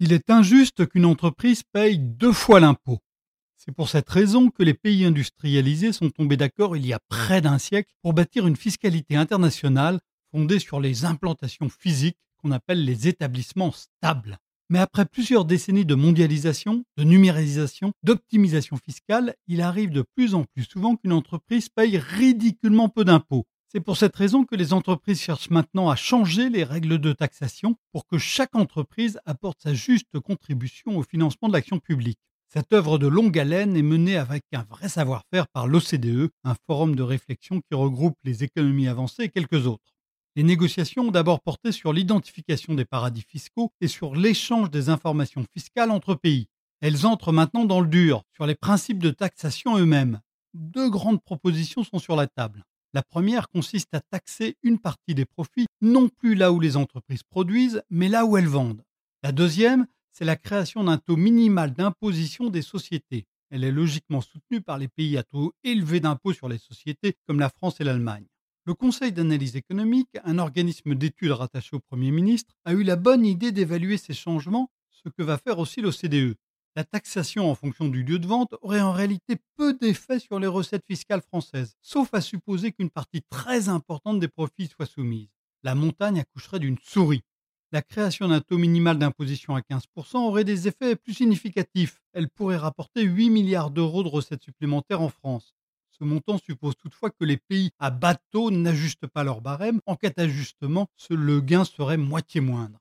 Il est injuste qu'une entreprise paye deux fois l'impôt. C'est pour cette raison que les pays industrialisés sont tombés d'accord il y a près d'un siècle pour bâtir une fiscalité internationale fondée sur les implantations physiques qu'on appelle les établissements stables. Mais après plusieurs décennies de mondialisation, de numérisation, d'optimisation fiscale, il arrive de plus en plus souvent qu'une entreprise paye ridiculement peu d'impôts. C'est pour cette raison que les entreprises cherchent maintenant à changer les règles de taxation pour que chaque entreprise apporte sa juste contribution au financement de l'action publique. Cette œuvre de longue haleine est menée avec un vrai savoir-faire par l'OCDE, un forum de réflexion qui regroupe les économies avancées et quelques autres. Les négociations ont d'abord porté sur l'identification des paradis fiscaux et sur l'échange des informations fiscales entre pays. Elles entrent maintenant dans le dur, sur les principes de taxation eux-mêmes. Deux grandes propositions sont sur la table. La première consiste à taxer une partie des profits, non plus là où les entreprises produisent, mais là où elles vendent. La deuxième, c'est la création d'un taux minimal d'imposition des sociétés. Elle est logiquement soutenue par les pays à taux élevé d'impôt sur les sociétés comme la France et l'Allemagne. Le Conseil d'analyse économique, un organisme d'études rattaché au Premier ministre, a eu la bonne idée d'évaluer ces changements, ce que va faire aussi l'OCDE. La taxation en fonction du lieu de vente aurait en réalité peu d'effet sur les recettes fiscales françaises, sauf à supposer qu'une partie très importante des profits soit soumise. La montagne accoucherait d'une souris. La création d'un taux minimal d'imposition à 15% aurait des effets plus significatifs. Elle pourrait rapporter 8 milliards d'euros de recettes supplémentaires en France. Ce montant suppose toutefois que les pays à bateau n'ajustent pas leur barème. En cas d'ajustement, le gain serait moitié moindre.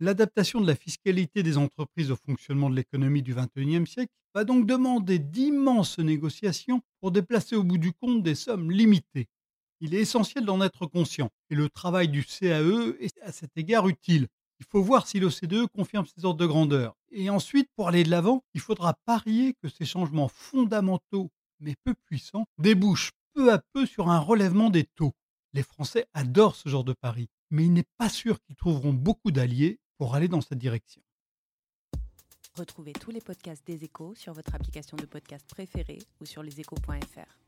L'adaptation de la fiscalité des entreprises au fonctionnement de l'économie du XXIe siècle va donc demander d'immenses négociations pour déplacer au bout du compte des sommes limitées. Il est essentiel d'en être conscient et le travail du CAE est à cet égard utile. Il faut voir si l'OCDE confirme ses ordres de grandeur. Et ensuite, pour aller de l'avant, il faudra parier que ces changements fondamentaux mais peu puissant, débouche peu à peu sur un relèvement des taux. Les Français adorent ce genre de pari, mais il n'est pas sûr qu'ils trouveront beaucoup d'alliés pour aller dans cette direction. Retrouvez tous les podcasts des échos sur votre application de podcast préférée ou sur leséchos.fr.